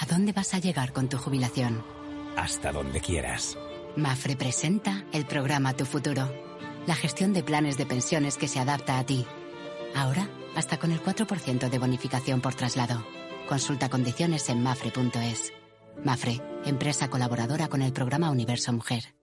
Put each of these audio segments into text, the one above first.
¿A dónde vas a llegar con tu jubilación? Hasta donde quieras. Mafre presenta el programa Tu Futuro, la gestión de planes de pensiones que se adapta a ti. Ahora, hasta con el 4% de bonificación por traslado. Consulta condiciones en mafre.es. Mafre, empresa colaboradora con el programa Universo Mujer.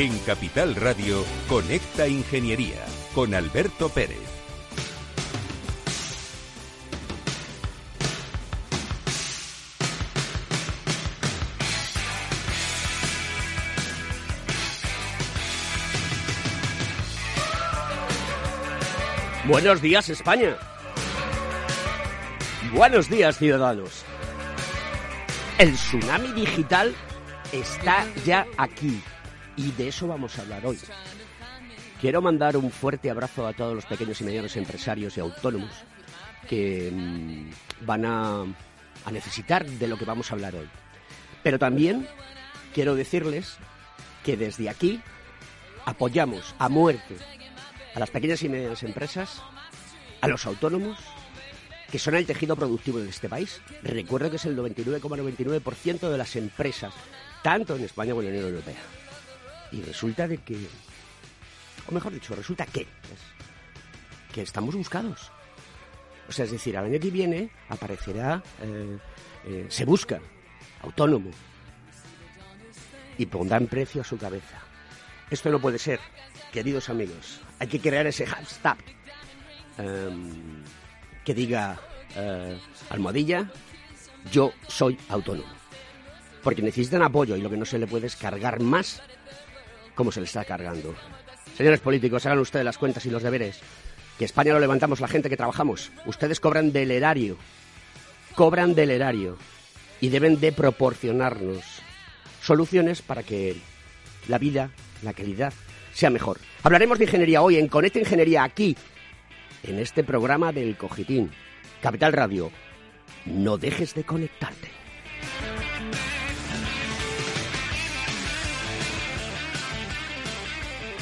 En Capital Radio, Conecta Ingeniería con Alberto Pérez. Buenos días, España. Buenos días, ciudadanos. El tsunami digital está ya aquí y de eso vamos a hablar hoy. Quiero mandar un fuerte abrazo a todos los pequeños y medianos empresarios y autónomos que mm, van a, a necesitar de lo que vamos a hablar hoy. Pero también quiero decirles que desde aquí apoyamos a muerte a las pequeñas y medianas empresas, a los autónomos, que son el tejido productivo de este país. Recuerdo que es el 99,99% de las empresas, tanto en España como en la Unión Europea. Y resulta de que, o mejor dicho, resulta que, que estamos buscados. O sea, es decir, al año que viene aparecerá, eh, eh, se busca, autónomo, y pondrán precio a su cabeza. Esto no puede ser, queridos amigos. Hay que crear ese hashtag em, que diga eh, almohadilla, yo soy autónomo. Porque necesitan apoyo y lo que no se le puede es cargar más como se le está cargando. Señores políticos, hagan ustedes las cuentas y los deberes. Que España lo levantamos la gente que trabajamos. Ustedes cobran del erario. Cobran del erario. Y deben de proporcionarnos soluciones para que la vida, la calidad, sea mejor. Hablaremos de ingeniería hoy en Conecta Ingeniería aquí, en este programa del Cogitín. Capital Radio. No dejes de conectarte.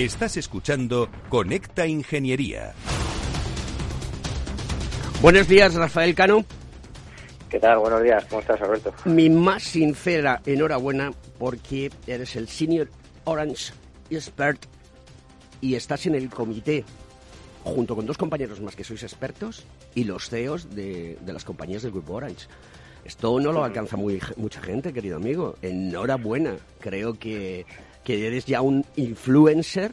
Estás escuchando Conecta Ingeniería. Buenos días, Rafael Cano. ¿Qué tal? Buenos días. ¿Cómo estás, Alberto? Mi más sincera enhorabuena porque eres el Senior Orange Expert y estás en el comité junto con dos compañeros más que sois expertos y los CEOs de, de las compañías del Grupo Orange. Esto no lo alcanza muy, mucha gente, querido amigo. Enhorabuena. Creo que, que eres ya un influencer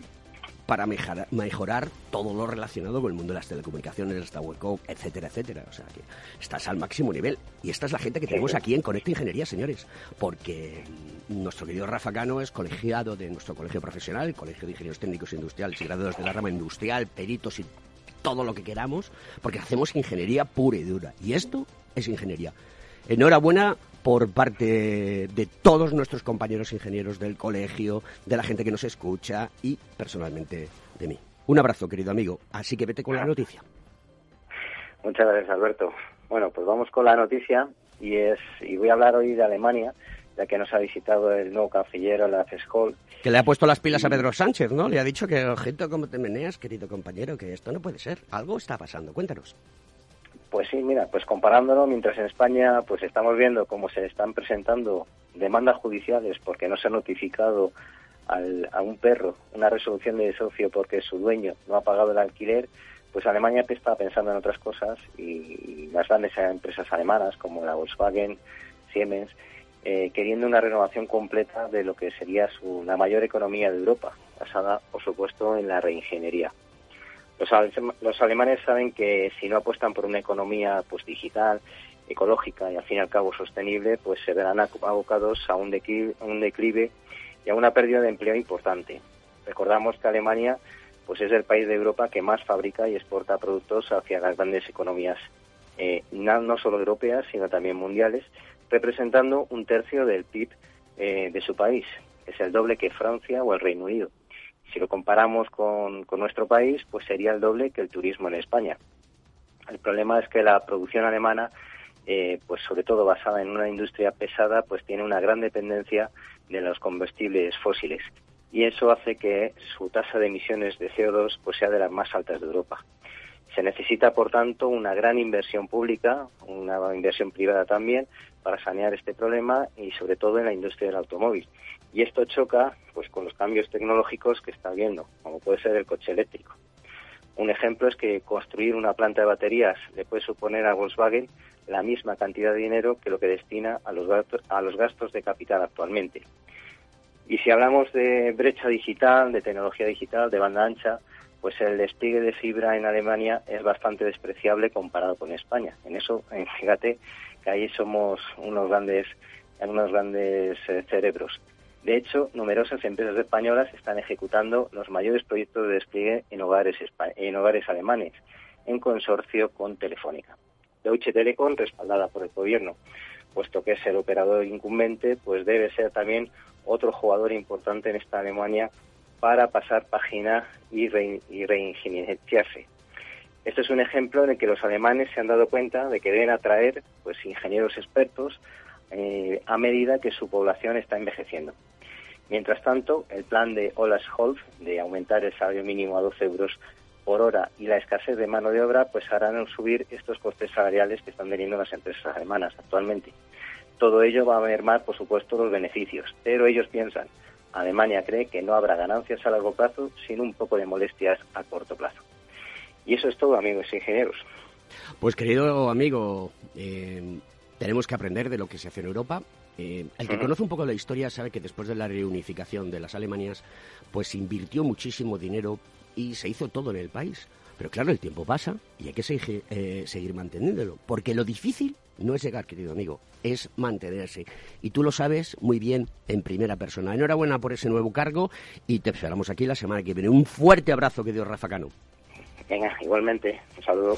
para mejorar, mejorar todo lo relacionado con el mundo de las telecomunicaciones, esta webcom, etcétera, etcétera. O sea que estás al máximo nivel. Y esta es la gente que tenemos aquí en Conecta Ingeniería, señores. Porque nuestro querido Rafa Cano es colegiado de nuestro colegio profesional, el Colegio de Ingenieros Técnicos Industriales y graduados de la rama industrial, peritos y todo lo que queramos, porque hacemos ingeniería pura y dura. Y esto es ingeniería. Enhorabuena por parte de todos nuestros compañeros ingenieros del colegio, de la gente que nos escucha y personalmente de mí. Un abrazo, querido amigo. Así que vete con la noticia. Muchas gracias, Alberto. Bueno, pues vamos con la noticia y es y voy a hablar hoy de Alemania, ya que nos ha visitado el nuevo canciller la FESCOL. Que le ha puesto las pilas a Pedro Sánchez, ¿no? Le ha dicho que, ojito, como te meneas, querido compañero, que esto no puede ser. Algo está pasando. Cuéntanos. Pues sí, mira, pues comparándolo, mientras en España pues estamos viendo cómo se están presentando demandas judiciales porque no se ha notificado a un perro una resolución de desocio porque su dueño no ha pagado el alquiler, pues Alemania está pensando en otras cosas y, las grandes empresas alemanas como la Volkswagen, Siemens, eh, queriendo una renovación completa de lo que sería su, la mayor economía de Europa, basada, por supuesto, en la reingeniería. Los, alemanes saben que si no apuestan por una economía pues digital, ecológica y al fin y al cabo sostenible, pues se verán abocados a un declive, un declive y a una pérdida de empleo importante. Recordamos que Alemania pues es el país de Europa que más fabrica y exporta productos hacia las grandes economías, eh, no, solo europeas, sino también mundiales, representando un tercio del PIB eh, de su país, es el doble que Francia o el Reino Unido. Si lo comparamos con, nuestro país, pues sería el doble que el turismo en España. El problema es que la producción alemana, eh, pues sobre todo basada en una industria pesada, pues tiene una gran dependencia de los combustibles fósiles y eso hace que su tasa de emisiones de CO2 pues sea de las más altas de Europa. Se necesita, por tanto, una gran inversión pública, una inversión privada también, para sanear este problema y sobre todo en la industria del automóvil. Y esto choca pues con los cambios tecnológicos que está habiendo, como puede ser el coche eléctrico. Un ejemplo es que construir una planta de baterías le puede suponer a Volkswagen la misma cantidad de dinero que lo que destina a los gastos, a los gastos de capital actualmente. Y si hablamos de brecha digital, de tecnología digital, de banda ancha, pues el despliegue de fibra en Alemania es bastante despreciable comparado con España. En eso, fíjate que ahí somos unos grandes, unos grandes eh, cerebros. De hecho, numerosas empresas españolas están ejecutando los mayores proyectos de despliegue en hogares, alemanes, en consorcio con Telefónica. Deutsche Telekom, respaldada por el gobierno, puesto que es el operador incumbente, pues debe ser también otro jugador importante en esta Alemania para pasar página y, reingenierizarse. Este es un ejemplo en el que los alemanes se han dado cuenta de que deben atraer pues ingenieros expertos eh, a medida que su población está envejeciendo. Mientras tanto, el plan de Olaf Scholz de aumentar el salario mínimo a 12 euros por hora y la escasez de mano de obra, pues harán subir estos costes salariales que están teniendo las empresas alemanas actualmente. Todo ello va a mermar, por supuesto, los beneficios, pero ellos piensan, Alemania cree que no habrá ganancias a largo plazo sin un poco de molestias a corto plazo. Y eso es todo, amigos ingenieros. Pues querido amigo, eh, tenemos que aprender de lo que se hace en Europa eh, el que conoce un poco la historia sabe que después de la reunificación de las Alemanias, pues invirtió muchísimo dinero y se hizo todo en el país. Pero claro, el tiempo pasa y hay que seguir, eh, seguir manteniéndolo. Porque lo difícil no es llegar, querido amigo, es mantenerse. Y tú lo sabes muy bien en primera persona. Enhorabuena por ese nuevo cargo y te esperamos aquí la semana que viene. Un fuerte abrazo, querido Rafa Cano. Venga, igualmente. Un saludo.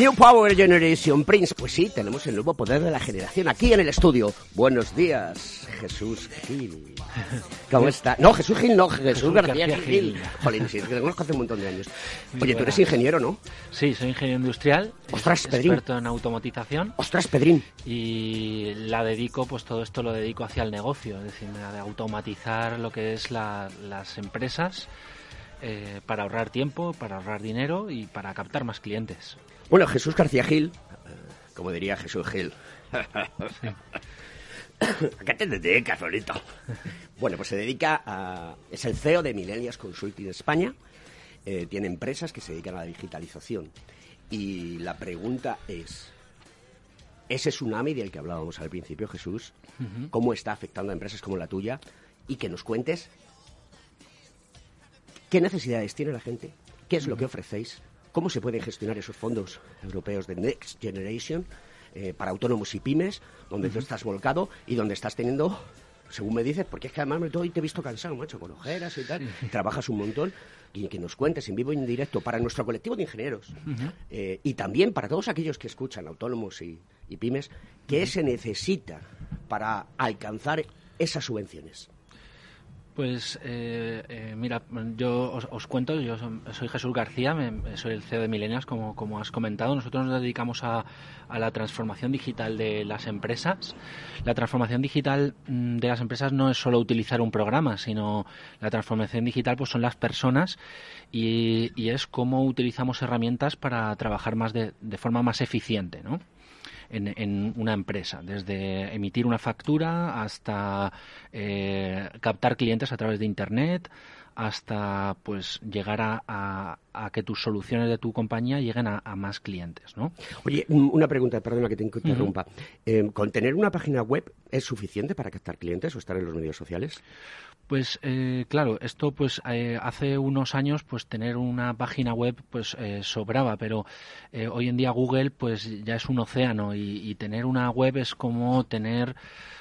New Power Generation Prince. Pues sí, tenemos el nuevo poder de la generación aquí en el estudio. Buenos días, Jesús Gil. ¿Cómo está? No, Jesús Gil, no, Jesús, García, Gil. Jolín, sí, que conozco hace un montón de años. Oye, tú eres ingeniero, ¿no? Sí, soy ingeniero industrial. Ostras, Pedrín. Experto en automatización. Ostras, Pedrín. Y la dedico, pues todo esto lo dedico hacia el negocio, es decir, de automatizar lo que es las empresas eh, para ahorrar tiempo, para ahorrar dinero y para captar más clientes. Bueno, Jesús García Gil, eh, como diría Jesús Gil. qué te dedicas, solito? Bueno, pues se dedica a... Es el CEO de Millennials Consulting España. Eh, tiene empresas que se dedican a la digitalización. Y la pregunta es, ese tsunami del que hablábamos al principio, Jesús, ¿cómo está afectando a empresas como la tuya? Y que nos cuentes qué necesidades tiene la gente, qué es lo que ofrecéis, cómo se pueden gestionar esos fondos europeos de Next Generation eh, para autónomos y pymes, donde tú estás volcado y donde estás teniendo según me dices, porque es que además me todo y te he visto cansado, macho, con ojeras y tal, trabajas un montón, y que nos cuentes en vivo y en directo para nuestro colectivo de ingenieros eh, y también para todos aquellos que escuchan, autónomos y, pymes, qué se necesita para alcanzar esas subvenciones. Pues eh, eh, mira, yo os, cuento, yo soy Jesús García, soy el CEO de Milenias, como, como has comentado. Nosotros nos dedicamos a, la transformación digital de las empresas. La transformación digital mm, de las empresas no es solo utilizar un programa, sino la transformación digital pues son las personas y, es cómo utilizamos herramientas para trabajar más de, de forma más eficiente, ¿no? En, una empresa, desde emitir una factura hasta eh, captar clientes a través de Internet, hasta pues llegar a, que tus soluciones de tu compañía lleguen a, más clientes, ¿no? Oye, una pregunta, perdona que te interrumpa. Eh, ¿Con tener una página web es suficiente para captar clientes o estar en los medios sociales? Pues eh, claro, esto pues eh, hace unos años pues tener una página web pues sobraba, pero hoy en día Google pues ya es un océano y tener una web es como tener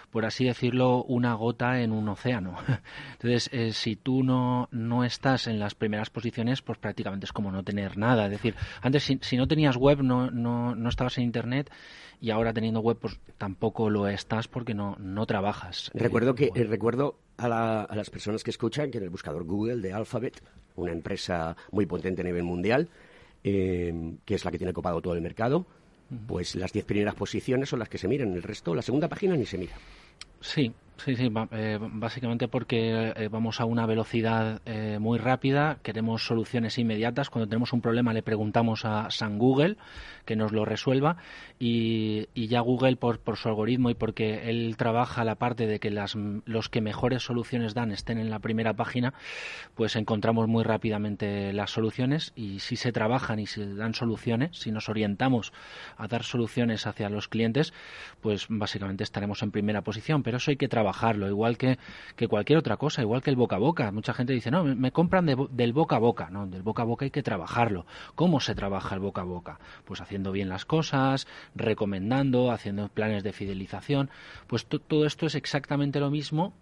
por así decirlo, una gota en un océano. Entonces, eh, si tú no, no estás en las primeras posiciones, pues prácticamente es como no tener nada. Es decir, antes si, no tenías web, no, no, no estabas en Internet y ahora teniendo web, pues tampoco lo estás porque no, no trabajas. Recuerdo que eh, recuerdo a, a, las personas que escuchan que en el buscador Google de Alphabet, una empresa muy potente a nivel mundial, eh, que es la que tiene copado todo el mercado, pues las diez primeras posiciones son las que se miran, el resto, la segunda página ni se mira. Sí, Sí, sí, eh, básicamente porque eh, vamos a una velocidad eh, muy rápida, queremos soluciones inmediatas. Cuando tenemos un problema le preguntamos a San Google que nos lo resuelva y, ya Google por, por, su algoritmo y porque él trabaja la parte de que las, los que mejores soluciones dan estén en la primera página, pues encontramos muy rápidamente las soluciones y si se trabajan y se dan soluciones, si nos orientamos a dar soluciones hacia los clientes, pues básicamente estaremos en primera posición. Pero eso hay que trabajar trabajarlo, igual que, que cualquier otra cosa, igual que el boca a boca. Mucha gente dice, no, me compran del boca a boca. No, del boca a boca hay que trabajarlo. ¿Cómo se trabaja el boca a boca? Pues haciendo bien las cosas, recomendando, haciendo planes de fidelización. Pues todo esto es exactamente lo mismo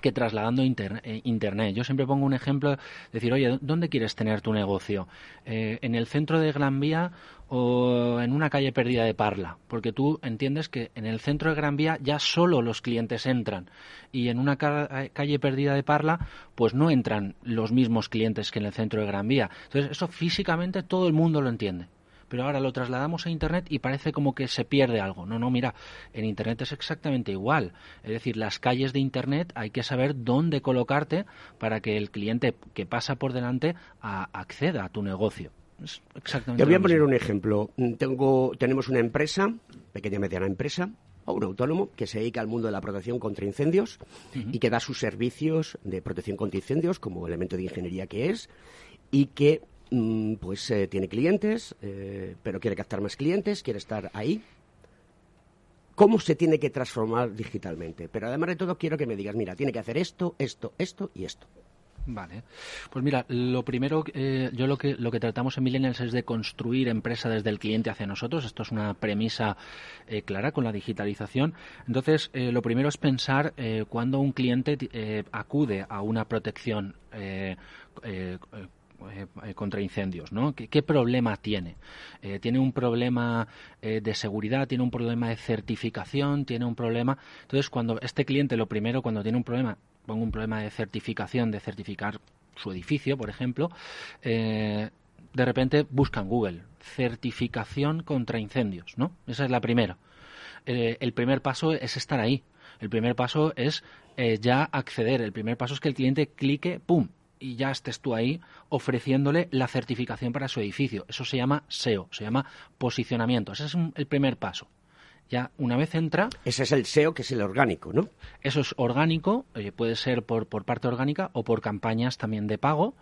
que trasladando eh, Internet. Yo siempre pongo un ejemplo, decir, oye, ¿dónde quieres tener tu negocio? Eh, ¿En el centro de Gran Vía o en una calle perdida de Parla? Porque tú entiendes que en el centro de Gran Vía ya solo los clientes entran y en una eh, calle perdida de Parla pues no entran los mismos clientes que en el centro de Gran Vía. Entonces, eso físicamente todo el mundo lo entiende pero ahora lo trasladamos a Internet y parece como que se pierde algo. No, no, mira, en Internet es exactamente igual. Es decir, las calles de Internet hay que saber dónde colocarte para que el cliente que pasa por delante acceda a tu negocio. exactamente Te voy a poner un ejemplo. Tengo, tenemos una empresa, pequeña y mediana empresa, o un autónomo que se dedica al mundo de la protección contra incendios y que da sus servicios de protección contra incendios como elemento de ingeniería que es y que pues eh, tiene clientes, eh, pero quiere captar más clientes, quiere estar ahí. ¿Cómo se tiene que transformar digitalmente? Pero además de todo, quiero que me digas, mira, tiene que hacer esto, esto, esto y esto. Vale. Pues mira, lo primero, eh, yo lo que, lo que tratamos en Millennials es de construir empresa desde el cliente hacia nosotros. Esto es una premisa clara con la digitalización. Entonces, lo primero es pensar cuando un cliente acude a una protección eh, contra incendios, ¿no? ¿Qué, problema tiene? ¿Tiene un problema de seguridad? ¿Tiene un problema de certificación? ¿Tiene un problema...? Entonces, cuando este cliente, lo primero, cuando tiene un problema, pongo un problema de certificación, de certificar su edificio, por ejemplo, de repente busca en Google certificación contra incendios, ¿no? Esa es la primera. el primer paso es estar ahí. El primer paso es ya acceder. El primer paso es que el cliente clique, ¡pum! Y ya estés tú ahí ofreciéndole la certificación para su edificio. Eso se llama SEO, se llama posicionamiento. Ese es el primer paso. Ya una vez entra. Ese es el SEO, que es el orgánico, ¿no? Eso es orgánico, puede ser por, por parte orgánica o por campañas también de pago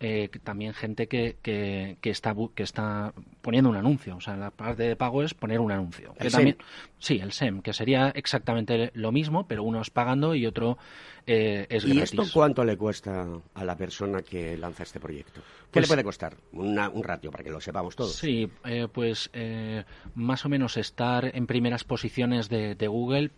eh, también gente que, que, está, que está poniendo un anuncio. O sea, la parte de pago es poner un anuncio. ¿El también, Sí, el SEM, que sería exactamente lo mismo, pero uno es pagando y otro eh, es ¿Y esto cuánto le cuesta a la persona que lanza este proyecto? ¿Qué le pues puede costar? un ratio para que lo sepamos todos. Sí, eh, pues eh, más o menos estar en primeras posiciones de, de Google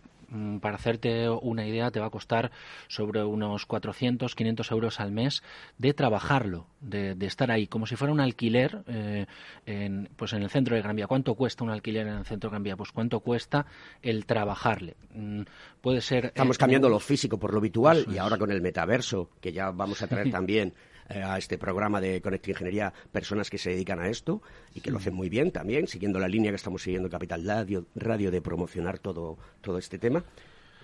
para hacerte una idea, te va a costar sobre unos 400, 500 euros al mes de trabajarlo, de, estar ahí, como si fuera un alquiler eh, en, pues en el centro de Gran Vía. ¿Cuánto cuesta un alquiler en el centro de Gran Vía? Pues cuánto cuesta el trabajarle. Mm, puede ser... Estamos cambiando lo físico por lo habitual y ahora con el metaverso, que ya vamos a traer también eh, a este programa de Conecta Ingeniería personas que se dedican a esto y que lo hacen muy bien también, siguiendo la línea que estamos siguiendo Capital Radio, Radio de promocionar todo, todo este tema.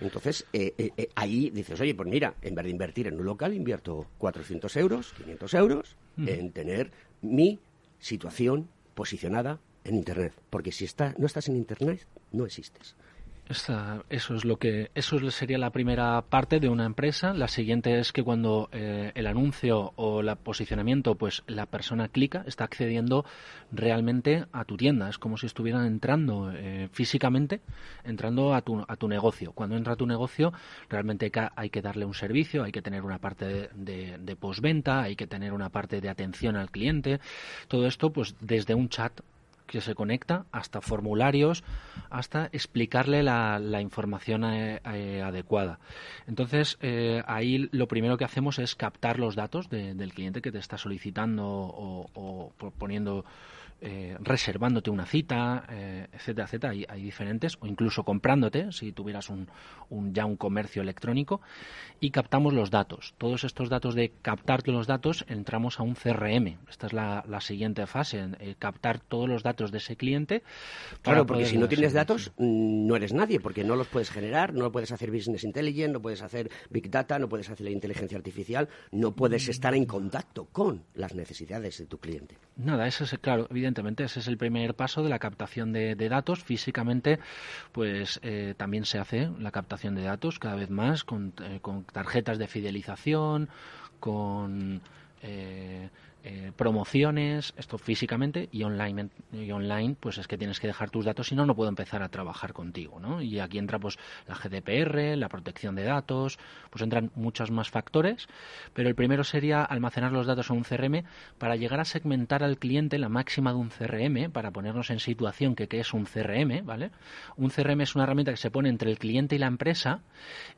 Entonces, eh, eh, ahí dices, oye, pues mira, en vez de invertir en un local, invierto 400 euros, 500 euros en tener mi situación posicionada en Internet. Porque si está, no estás en Internet, no existes eso es lo que eso sería la primera parte de una empresa. La siguiente es que cuando eh, el anuncio o el posicionamiento, pues la persona clica, está accediendo realmente a tu tienda. Es como si estuvieran entrando eh, físicamente, entrando a tu, a tu negocio. Cuando entra a tu negocio, realmente hay que darle un servicio, hay que tener una parte de, de, de postventa, hay que tener una parte de atención al cliente. Todo esto, pues desde un chat que se conecta, hasta formularios, hasta explicarle la, información eh, eh, adecuada. Entonces, eh, ahí lo primero que hacemos es captar los datos del cliente que te está solicitando o, o poniendo eh, reservándote una cita, eh, etcétera, etcétera. Hay, hay, diferentes, o incluso comprándote, si tuvieras un, ya un comercio electrónico, y captamos los datos. Todos estos datos de captarte los datos, entramos a un CRM. Esta es la, siguiente fase, eh, captar todos los datos de ese cliente. Claro, porque si no tienes datos, mm, no eres nadie, porque no los puedes generar, no puedes hacer business intelligence, no puedes hacer big data, no puedes hacer la inteligencia artificial, no puedes estar en contacto con las necesidades de tu cliente. Nada, eso es claro, evidentemente evidentemente ese es el primer paso de la captación de, datos. Físicamente, pues eh, también se hace la captación de datos cada vez más con, eh, con tarjetas de fidelización, con eh, eh, promociones, esto físicamente y online, y online, pues es que tienes que dejar tus datos, si no, no puedo empezar a trabajar contigo, ¿no? Y aquí entra pues la GDPR, la protección de datos, pues entran muchos más factores, pero el primero sería almacenar los datos en un CRM para llegar a segmentar al cliente la máxima de un CRM, para ponernos en situación que qué es un CRM, ¿vale? Un CRM es una herramienta que se pone entre el cliente y la empresa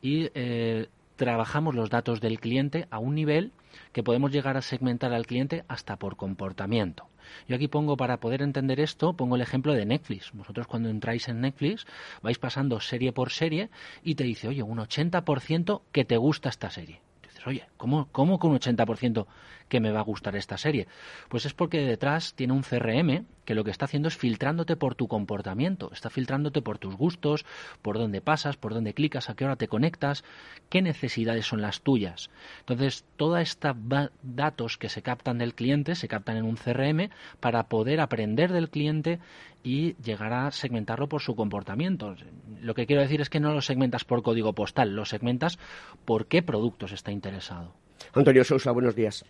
y eh, trabajamos los datos del cliente a un nivel que podemos llegar a segmentar al cliente hasta por comportamiento. Yo aquí pongo, para poder entender esto, pongo el ejemplo de Netflix. Vosotros cuando entráis en Netflix vais pasando serie por serie y te dice, oye, un 80% que te gusta esta serie. Oye, ¿cómo, cómo con un 80% que me va a gustar esta serie? Pues es porque detrás tiene un CRM que lo que está haciendo es filtrándote por tu comportamiento, está filtrándote por tus gustos, por dónde pasas, por dónde clicas, a qué hora te conectas, qué necesidades son las tuyas. Entonces, toda esta datos que se captan del cliente se captan en un CRM para poder aprender del cliente y llegar a segmentarlo por su comportamiento. Lo que quiero decir es que no lo segmentas por código postal, lo segmentas por qué productos está interesado. Antonio Sousa, buenos días.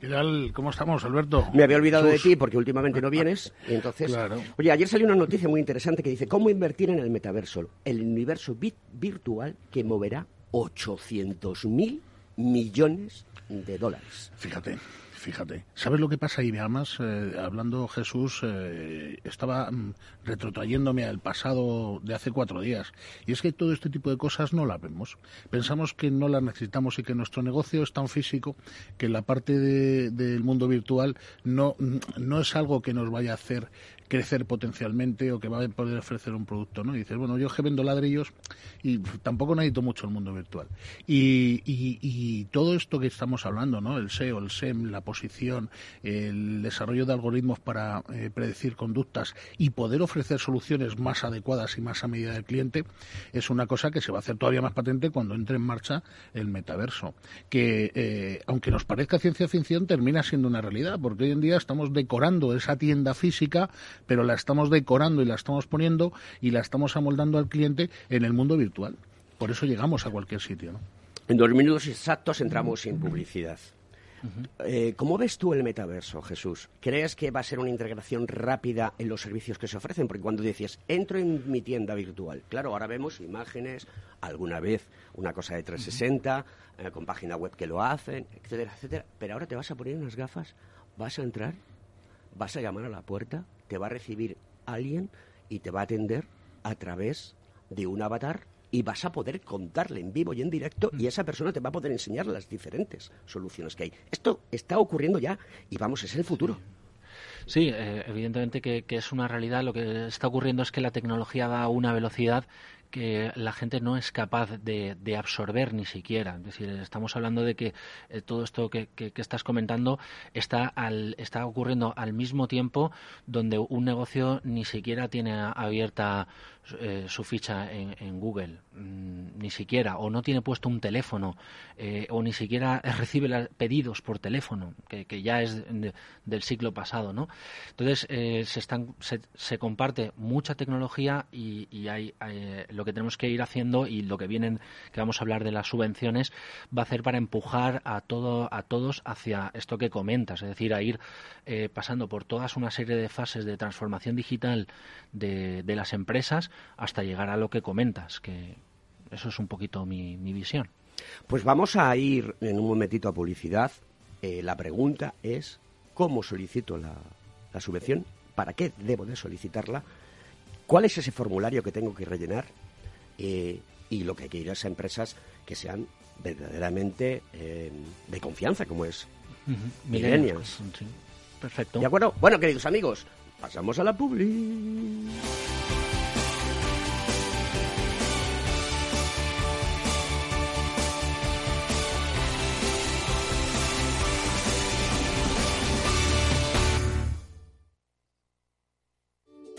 ¿Qué tal? ¿Cómo estamos, Alberto? Me había olvidado de ti porque últimamente no vienes. Y entonces, oye, ayer salió una noticia muy interesante que dice cómo invertir en el metaverso, el universo virtual que moverá 800 mil millones de dólares. Fíjate, fíjate. ¿Sabes lo que pasa? Y además, eh, hablando Jesús, eh, estaba mm, retrotrayéndome al pasado de hace cuatro días. Y es que todo este tipo de cosas no las vemos. Pensamos que no las necesitamos y que nuestro negocio es tan físico que la parte del mundo virtual no, no es algo que nos vaya a hacer crecer potencialmente o que va a poder ofrecer un producto, ¿no? Y dices, bueno, yo que vendo ladrillos y tampoco necesito mucho el mundo virtual. Y, y, todo esto que estamos hablando, ¿no? El SEO, el SEM, la posición, el desarrollo de algoritmos para eh, predecir conductas y poder ofrecer soluciones más adecuadas y más a medida del cliente, es una cosa que se va a hacer todavía más patente cuando entre en marcha el metaverso. Que, eh, aunque nos parezca ciencia ficción, termina siendo una realidad, porque hoy en día estamos decorando esa tienda física pero la estamos decorando y la estamos poniendo y la estamos amoldando al cliente en el mundo virtual. Por eso llegamos a cualquier sitio. ¿no? En dos minutos exactos entramos en publicidad. Eh, ¿Cómo ves tú el metaverso, Jesús? ¿Crees que va a ser una integración rápida en los servicios que se ofrecen? Porque cuando dices, entro en mi tienda virtual, claro, ahora vemos imágenes, alguna vez una cosa de 360, eh, con página web que lo hacen, etcétera, etcétera. Pero ahora te vas a poner unas gafas, vas a entrar, vas a llamar a la puerta, te va a recibir alguien y te va a atender a través de un avatar y vas a poder contarle en vivo y en directo y esa persona te va a poder enseñar las diferentes soluciones que hay. Esto está ocurriendo ya y vamos, es el futuro. Sí, eh, evidentemente que, es una realidad. Lo que está ocurriendo es que la tecnología va a una velocidad que la gente no es capaz de, absorber ni siquiera. Es decir, estamos hablando de que eh, todo esto que, estás comentando está, al, está ocurriendo al mismo tiempo donde un negocio ni siquiera tiene abierta eh, su ficha en, Google, mm, ni siquiera, o no tiene puesto un teléfono, eh, o ni siquiera recibe pedidos por teléfono, que, ya es del siglo pasado, ¿no? Entonces, eh, se, están, se, comparte mucha tecnología y, hay, lo que tenemos que ir haciendo y lo que vienen, que vamos a hablar de las subvenciones, va a ser para empujar a, todo, a todos hacia esto que comentas, es decir, a ir pasando por todas una serie de fases de transformación digital de, de las empresas hasta llegar a lo que comentas, que eso es un poquito mi, visión. Pues vamos a ir en un momentito a publicidad. Eh, la pregunta es, ¿cómo solicito la, subvención? ¿Para qué debo de solicitarla? ¿Cuál es ese formulario que tengo que rellenar? Eh, y lo que hay que ir a esas empresas que sean verdaderamente eh, de confianza, como es Millennials. Perfecto. ¿De acuerdo? Bueno, queridos amigos, pasamos a la publi.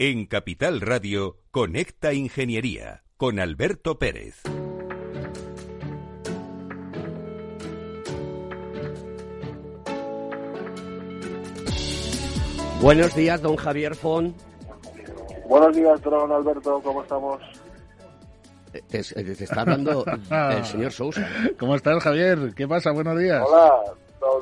En Capital Radio, Conecta Ingeniería con Alberto Pérez. Buenos días, don Javier Fon. Buenos días, don Alberto, ¿cómo estamos? Te, te está hablando el señor Sousa. ¿Cómo estás, Javier? ¿Qué pasa? Buenos días. Hola,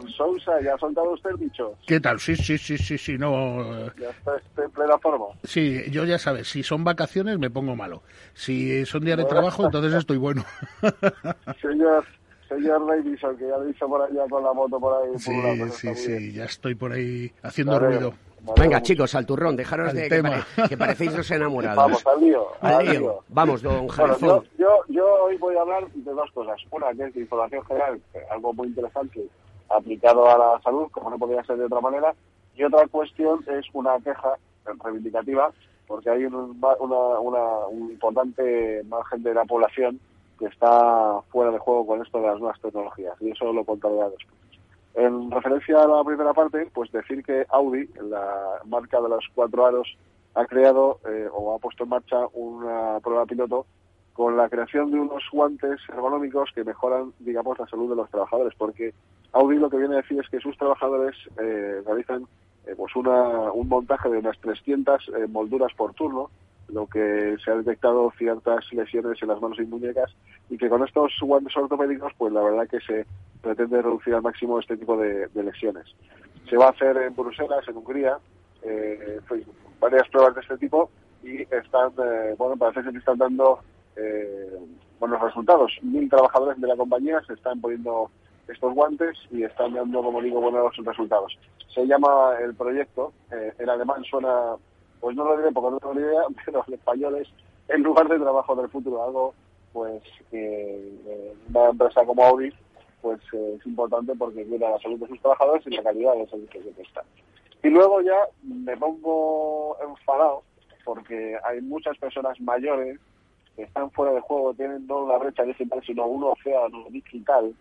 don Sousa, ¿ya ha soltado usted el bicho? ¿Qué tal? Sí, sí, sí, sí, sí, no... ¿Ya está está en plena forma? Sí, yo ya sabes, si son vacaciones me pongo malo. Si son días de trabajo, entonces estoy bueno. Señor, señor Davison, que ya lo hizo por allá con la moto por ahí. Sí, por lado, sí, sí, ya estoy por ahí haciendo Vale. ruido. Venga, chicos, al turrón, dejaros Al de que, tema. pare- que parecéis los enamorados. Vamos, al lío, Al al lío. lío. Vamos, don Javier Bueno, yo, yo, yo hoy voy a hablar de dos cosas. Una, que es de información general, algo muy interesante aplicado a la salud, como no podría ser de otra manera. Y otra cuestión es una queja reivindicativa, porque hay un, una, una- un importante margen de la población que está fuera de juego con esto de las nuevas tecnologías. Y eso lo contaré después. En referencia a la primera parte, pues decir que Audi, la marca de los cuatro aros, ha creado eh, o ha puesto en marcha una prueba piloto con la creación de unos guantes ergonómicos que mejoran, digamos, la salud de los trabajadores, porque Audi lo que viene a decir es que sus trabajadores eh, realizan eh, pues una, un montaje de unas 300 eh, molduras por turno, lo que se ha detectado ciertas lesiones en las manos y muñecas, y que con estos guantes ortopédicos, pues la verdad que se pretende reducir al máximo este tipo de, lesiones. Se va a hacer en Bruselas, en Hungría, eh, varias pruebas de este tipo y están, eh, bueno, parece que están dando eh, buenos resultados. Mil trabajadores de la compañía se están poniendo estos guantes y están dando, como digo, buenos resultados. Se llama el proyecto, eh, en alemán suena, pues no lo diré porque no tengo ni idea, pero en español es el lugar de trabajo del futuro, algo pues que eh, una empresa como Audi pues eh, es importante porque cuida la salud de sus trabajadores y la calidad del servicio que prestan. Y luego ya me pongo enfadado porque hay muchas personas mayores están fuera de juego, tienen no una brecha digital, sino un océano digital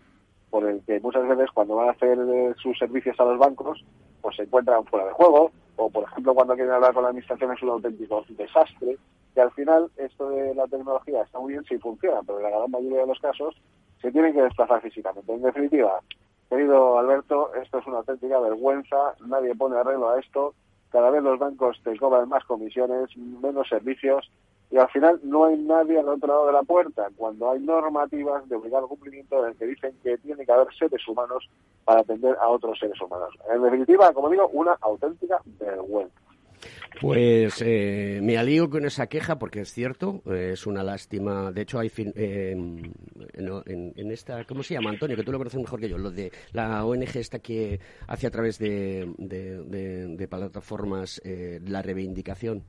por el que muchas veces cuando van a hacer eh, sus servicios a los bancos, pues se encuentran fuera de juego, o por ejemplo cuando quieren hablar con la administración es un auténtico desastre, que al final esto de la tecnología está muy bien si funciona, pero en la gran mayoría de los casos se tienen que desplazar físicamente. En definitiva, querido Alberto, esto es una auténtica vergüenza, nadie pone arreglo a esto, cada vez los bancos te cobran más comisiones, menos servicios, y al final no hay nadie al otro lado de la puerta, cuando hay normativas de obligado cumplimiento en el que dicen que tiene que haber seres humanos para atender a otros seres humanos. En definitiva, como digo, una auténtica vergüenza. Pues eh, me alío con esa queja porque es cierto, eh, es una lástima. De hecho, hay fin- eh, en, en- en esta, ¿cómo se llama, Antonio? Que tú lo conoces mejor que yo. Lo de la ONG esta que hace a través de, de- de- de plataformas eh, la reivindicación.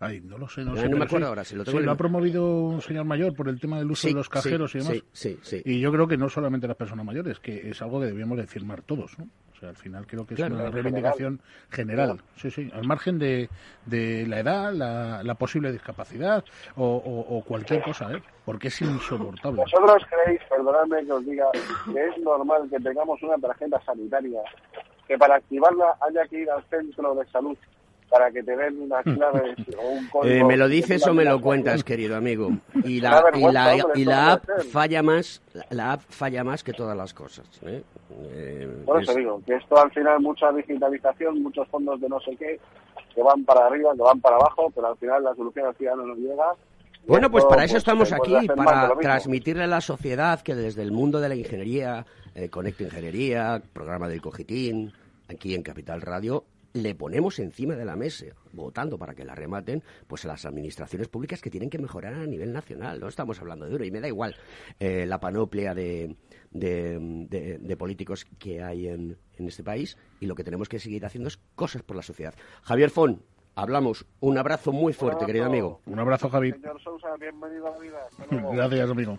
Ay, no lo sé, no Ah, sé. no me acuerdo sí, ahora, si lo tengo ha promovido un señor mayor por el tema del uso Sí, de los cajeros sí, y demás. sí, sí, sí. Y yo creo que no solamente las personas mayores, que es algo que debíamos de firmar todos, ¿no? O sea, al final creo que es Claro. una reivindicación general. Sí, sí, al margen de, de la edad, la, la posible discapacidad o, o- o cualquier cosa, ¿eh? Porque es insoportable. ¿Vosotros creéis, perdonadme que os diga, que es normal que tengamos una tarjeta sanitaria que para activarla haya que ir al centro de salud para que te den unas claves o un código? Eh, ¿Me lo dices o me lo cuentas, querido amigo? Y Una la, y la, hombre, y la app falla más, la app falla más que todas las cosas. ¿eh? Eh, Por eso es- digo, que esto al final mucha digitalización, muchos fondos de no sé qué, que van para arriba, que van para abajo, pero al final la solución al ciudadano no llega. Y Bueno, pues para eso pues, estamos pues, aquí, más para transmitirle a la sociedad que desde el mundo de la ingeniería, eh, Conecto Ingeniería, programa del Cogitín, aquí en Capital Radio, le ponemos encima de la mesa, votando para que la rematen, pues a las administraciones públicas que tienen que mejorar a nivel nacional. No estamos hablando de euro y me da igual eh, la panoplia de, de, políticos que hay en, en este país y lo que tenemos que seguir haciendo es cosas por la sociedad. Javier Fon, hablamos. Un abrazo muy fuerte, querido amigo. Un abrazo, Javi. Señor Sousa, bienvenido a la vida. Gracias, amigo.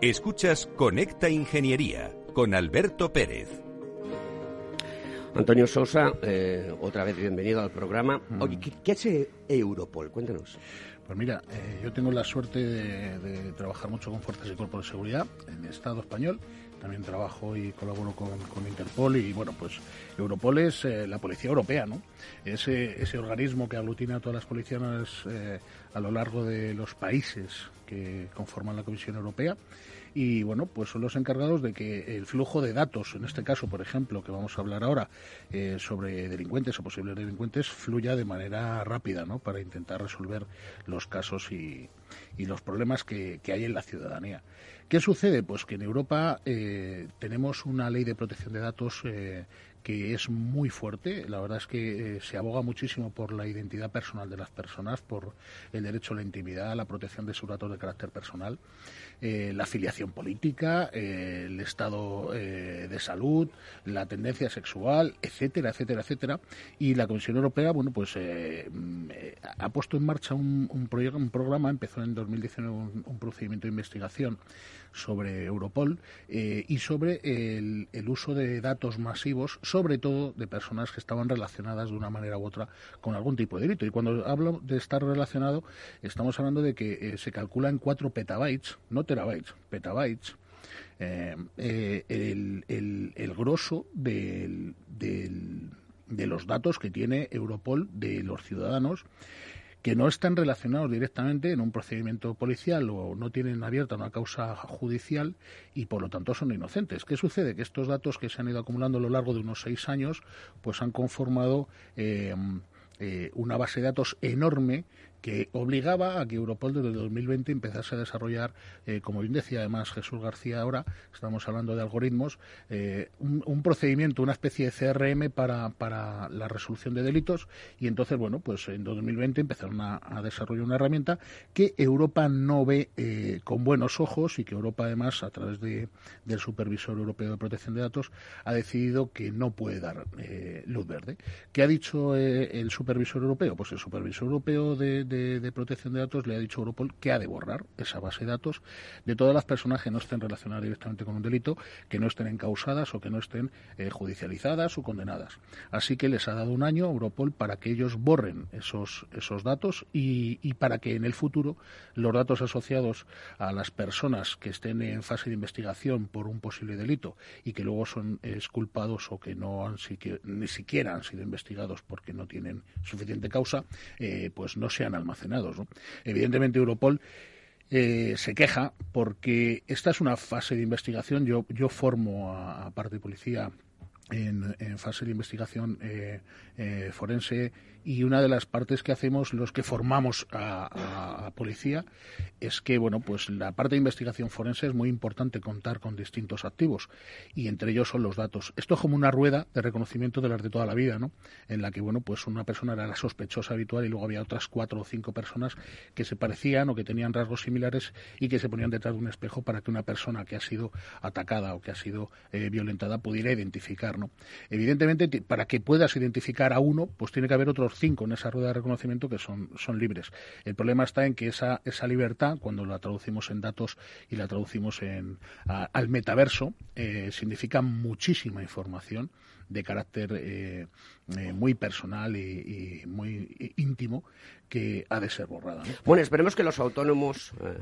Escuchas Conecta Ingeniería con Alberto Pérez. Antonio Sosa, eh, otra vez bienvenido al programa. Mm. Oye, ¿qué, hace Europol? Cuéntanos. Pues mira, eh, yo tengo la suerte de, de, trabajar mucho con fuerzas y cuerpos de seguridad en el Estado español también trabajo y colaboro con, Interpol y bueno, pues Europol es eh, la policía europea, ¿no? Ese, ese organismo que aglutina a todas las policías eh, a lo largo de los países que conforman la Comisión Europea y bueno, pues son los encargados de que el flujo de datos, en este caso, por ejemplo, que vamos a hablar ahora eh, sobre delincuentes o posibles delincuentes, fluya de manera rápida, ¿no? Para intentar resolver los casos y, y los problemas que, que hay en la ciudadanía. ¿Qué sucede? Pues que en Europa eh, tenemos una ley de protección de datos eh, que es muy fuerte. La verdad es que eh, se aboga muchísimo por la identidad personal de las personas, por el derecho a la intimidad, la protección de sus datos de carácter personal. Eh, la afiliación política, eh, el estado de salud, la tendencia sexual, etcétera, etcétera, etcétera. Y la Comisión Europea, bueno, pues mm, ha puesto en marcha un, un, un programa, empezó en 2019 un, un procedimiento de investigación sobre Europol y sobre el, el, uso de datos masivos, sobre todo de personas que estaban relacionadas de una manera u otra con algún tipo de delito. Y cuando hablo de estar relacionado, estamos hablando de que se calcula en 4 petabytes, no terabytes, petabytes, eh, eh, el, el, el, grosso del, de los datos que tiene Europol de los ciudadanos que no están relacionados directamente en un procedimiento policial o no tienen abierta una causa judicial y por lo tanto son inocentes. ¿Qué sucede? Que estos datos que se han ido acumulando a lo largo de unos seis años pues han conformado eh, una base de datos enorme que obligaba a que Europol desde 2020 empezase a desarrollar, eh, como bien decía además Jesús García ahora, estamos hablando de algoritmos, eh, un, procedimiento, una especie de CRM para, para, la resolución de delitos y entonces, bueno, pues en 2020 empezaron a, desarrollar una herramienta que Europa no ve eh, con buenos ojos y que Europa además, a través de, del Supervisor Europeo de Protección de Datos, ha decidido que no puede dar luz verde. ¿Qué ha dicho el Supervisor Europeo? Pues el Supervisor Europeo de de, Protección de Datos le ha dicho a Europol que ha de borrar esa base de datos de todas las personas que no estén relacionadas directamente con un delito, que no estén encausadas o que no estén eh, judicializadas o condenadas. Así que les ha dado un año a Europol para que ellos borren esos, esos datos y, para que en el futuro los datos asociados a las personas que estén en fase de investigación por un posible delito y que luego son exculpados o que no han ni siquiera han sido investigados porque no tienen suficiente causa, eh, pues no sean almacenados. Evidentemente, Europol eh, se queja porque esta es una fase de investigación. Yo, formo a, parte de policía en, fase de investigación eh, eh, forense y una de las partes que hacemos los que formamos a, policía es que bueno pues la parte de investigación forense es muy importante contar con distintos activos y entre ellos son los datos esto es como una rueda de reconocimiento de las de toda la vida no en la que bueno pues una persona era la sospechosa habitual y luego había otras cuatro o cinco personas que se parecían o que tenían rasgos similares y que se ponían detrás de un espejo para que una persona que ha sido atacada o que ha sido eh, violentada pudiera identificar ¿no? Evidentemente, para que puedas identificar a uno, pues tiene que haber otros cinco en esa rueda de reconocimiento que son, son libres. El problema está en que esa, esa libertad, cuando la traducimos en datos y la traducimos en, al metaverso, eh, significa muchísima información de carácter eh, eh, muy personal y, muy íntimo que ha de ser borrada. Bueno, esperemos que los autónomos, eh,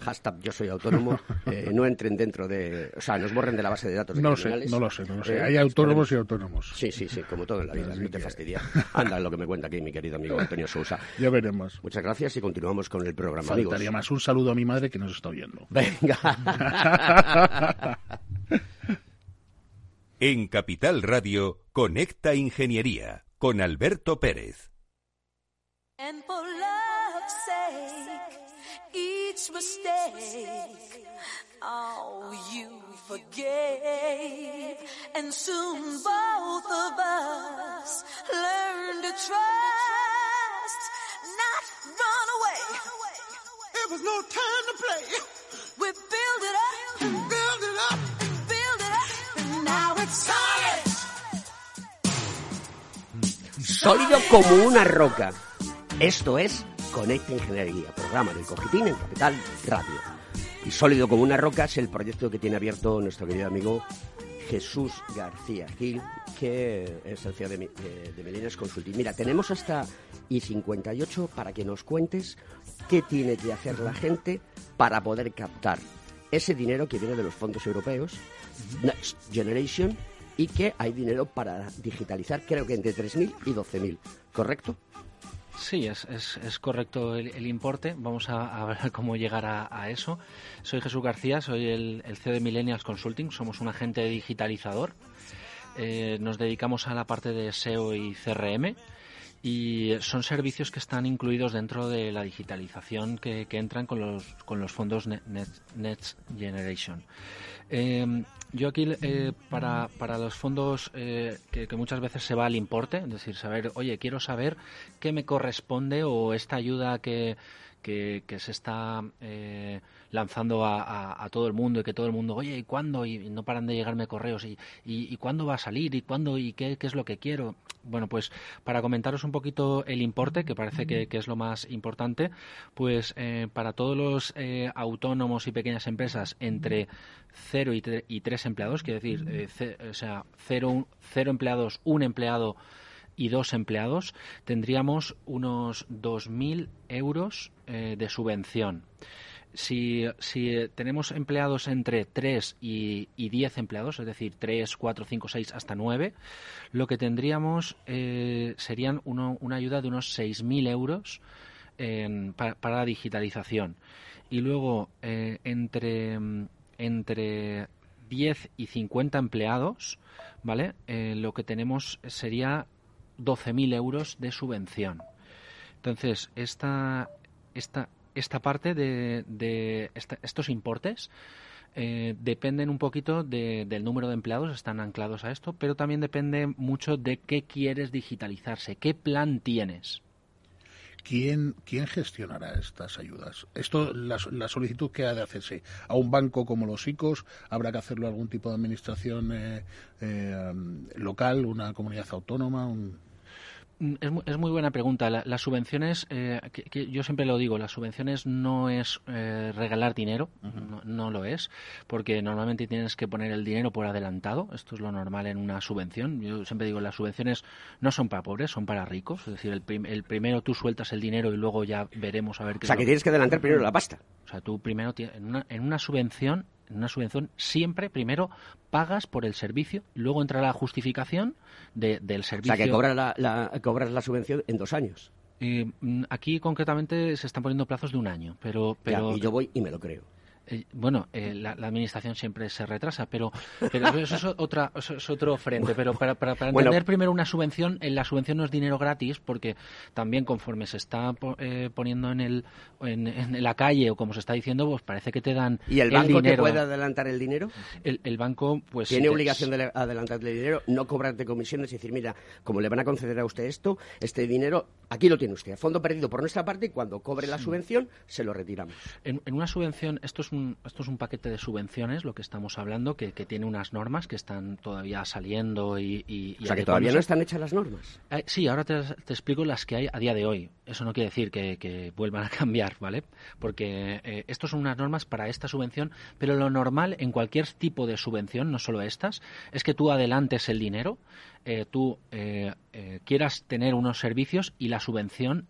hashtag yo soy autónomo, no entren dentro de, o sea, nos borren de la base de datos. no, sé, no lo sé, no lo sé. Hay autónomos y autónomos. Sí, sí, sí, como todo en la vida, no te fastidia. Anda, lo que me cuenta aquí mi querido amigo Antonio Sousa. Ya veremos. Muchas gracias y continuamos con el programa. Faltaría más un saludo a mi madre que nos está oyendo. Venga. En Capital Radio, Conecta Ingeniería con Alberto Pérez. And for love's sake, each mistake, oh, you forgave. And soon both of us learned to trust, not run away. It was no time to play. We build it up, build it up, Sólido como una roca. Esto es Conecta Ingeniería, programa del Cogitín en Capital Radio. Y Sólido como una roca es el proyecto que tiene abierto nuestro querido amigo Jesús García Gil, que es el CEO de, de, Consulting. Mira, tenemos hasta I58 para que nos cuentes qué tiene que hacer la gente para poder captar ese dinero que viene de los fondos europeos, Next Generation, y que hay dinero para digitalizar, creo que entre 3.000 y 12.000, ¿correcto? Sí, es, es, correcto el, importe. Vamos a, ver cómo llegar a, eso. Soy Jesús García, soy el, CEO de Millennials Consulting. Somos un agente digitalizador. Eh, nos dedicamos a la parte de SEO y CRM y son servicios que están incluidos dentro de la digitalización que, entran con los, con los fondos Next Generation. Eh, yo aquí, eh, para, para los fondos eh, que, muchas veces se va al importe, es decir, saber, oye, quiero saber qué me corresponde o esta ayuda que, que, se está eh, lanzando a, todo el mundo y que todo el mundo, oye, ¿y cuándo? Y, no paran de llegarme correos, ¿y, y, cuándo va a salir? ¿Y cuándo? ¿Y qué, qué, es lo que quiero? Bueno, pues para comentaros un poquito el importe, que parece que, es lo más importante, pues eh, para todos los eh, autónomos y pequeñas empresas entre 0 y, y 3 empleados, quiere decir, eh, o sea, 0 cero empleados, un empleado y dos empleados, tendríamos unos 2.000 euros de subvención si, si tenemos empleados entre 3 y, y, 10 empleados, es decir, 3, 4, 5, 6 hasta 9, lo que tendríamos eh, serían una ayuda de unos 6.000 euros para, la digitalización. Y luego, eh, entre, entre 10 y 50 empleados, ¿vale? Eh, lo que tenemos sería 12.000 euros de subvención. Entonces, esta, esta, esta parte de, estos importes eh, dependen un poquito del número de empleados, están anclados a esto, pero también depende mucho de qué quieres digitalizarse, qué plan tienes. ¿Quién, ¿Quién gestionará estas ayudas? Esto, la, solicitud que ha de hacerse a un banco como los ICOs, habrá que hacerlo a algún tipo de administración eh, eh, local, una comunidad autónoma. Un... Mm, es, muy buena pregunta. las subvenciones, eh, que, yo siempre lo digo, las subvenciones no es eh, regalar dinero, no, lo es, porque normalmente tienes que poner el dinero por adelantado. Esto es lo normal en una subvención. Yo siempre digo, las subvenciones no son para pobres, son para ricos. Es decir, el, primero tú sueltas el dinero y luego ya veremos a ver qué. O sea, que tienes que adelantar primero la pasta. O sea, tú primero en una, en una subvención en una subvención siempre primero pagas por el servicio, luego entra la justificación del servicio. O sea, que cobras la, cobras la subvención en dos años. Mm, aquí concretamente se están poniendo plazos de un año, pero... pero... y yo voy y me lo creo. Eh, bueno, eh, la, administración siempre se retrasa, pero, pero eso es, otra, es otro frente. Pero para, para, entender primero una subvención, eh, la subvención no es dinero gratis, porque también conforme se está poniendo en, el, en, la calle o como se está diciendo, pues parece que te dan. ¿Y el banco te puede adelantar el dinero? El, banco, pues. Tiene obligación de adelantarte el dinero, no cobrarte comisiones y decir, mira, como le van a conceder a usted esto, este dinero Aquí lo tiene usted, fondo perdido por nuestra parte y cuando cobre la subvención se lo retiramos. En, una subvención, esto es un, esto es un paquete de subvenciones, lo que estamos hablando, que, tiene unas normas que están todavía saliendo y... o sea, que todavía no están hechas las normas. Eh, sí, ahora te, explico las que hay a día de hoy. Eso no quiere decir que, vuelvan a cambiar, ¿vale? Porque eh, estos son unas normas para esta subvención, pero lo normal en cualquier tipo de subvención, no solo estas, es que tú adelantes el dinero, eh, tú eh, eh, quieras tener unos servicios y la subvención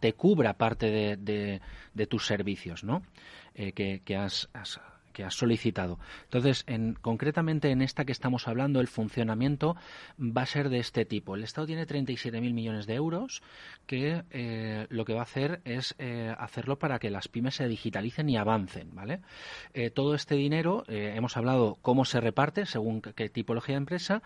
te cubra parte de, de, tus servicios, ¿no? que, que has, que has solicitado. Entonces, en, concretamente en esta que estamos hablando, el funcionamiento va a ser de este tipo. El Estado tiene 37.000 millones de euros que eh, lo que va a hacer es eh, hacerlo para que las pymes se digitalicen y avancen, ¿vale? Eh, todo este dinero, hemos hablado cómo se reparte según qué, tipología de empresa,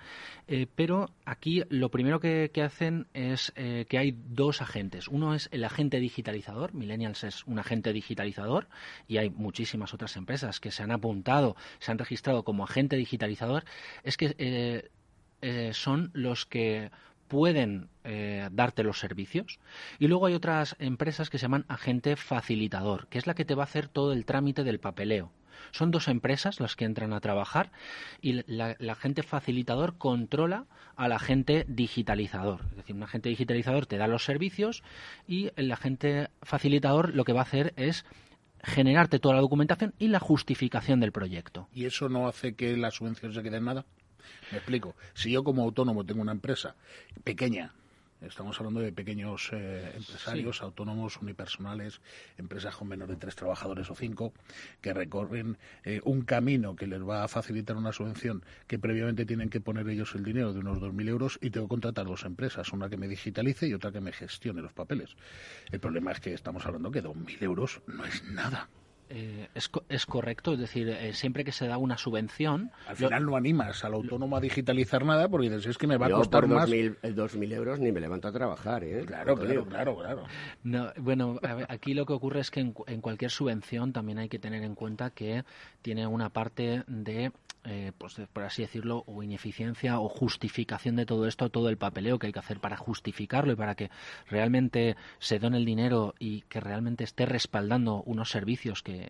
pero aquí lo primero que, que hacen es que hay dos agentes. Uno es el agente digitalizador, Millennials es un agente digitalizador y hay muchísimas otras empresas que se han apuntado, se han registrado como agente digitalizador, es que eh, eh, son los que pueden eh, darte los servicios. Y luego hay otras empresas que se llaman agente facilitador, que es la que te va a hacer todo el trámite del papeleo. Son dos empresas las que entran a trabajar y la, agente facilitador controla al agente digitalizador. Es decir, un agente digitalizador te da los servicios y el agente facilitador lo que va a hacer es generarte toda la documentación y la justificación del proyecto. ¿Y eso no hace que la subvención se quede en nada? Me explico. Si yo como autónomo tengo una empresa pequeña, Estamos hablando de pequeños eh, empresarios, autónomos, unipersonales, empresas con menos de tres trabajadores o cinco, que recorren eh, un camino que les va a facilitar una subvención que previamente tienen que poner ellos el dinero de unos 2.000 euros y tengo que contratar dos empresas, una que me digitalice y otra que me gestione los papeles. El problema es que estamos hablando que 2.000 euros no es nada. Eh, es, es, correcto, es decir, eh, siempre que se da una subvención... Al final no animas al autónomo a digitalizar nada porque dices, es que me va a costar más... 2.000 euros ni me levanto a trabajar, ¿eh? Claro, claro, claro, claro. No, bueno, aquí lo que ocurre es que en, en, cualquier subvención también hay que tener en cuenta que tiene una parte de eh, pues, por así decirlo, o ineficiencia o justificación de todo esto, todo el papeleo que hay que hacer para justificarlo y para que realmente se done el dinero y que realmente esté respaldando unos servicios, que,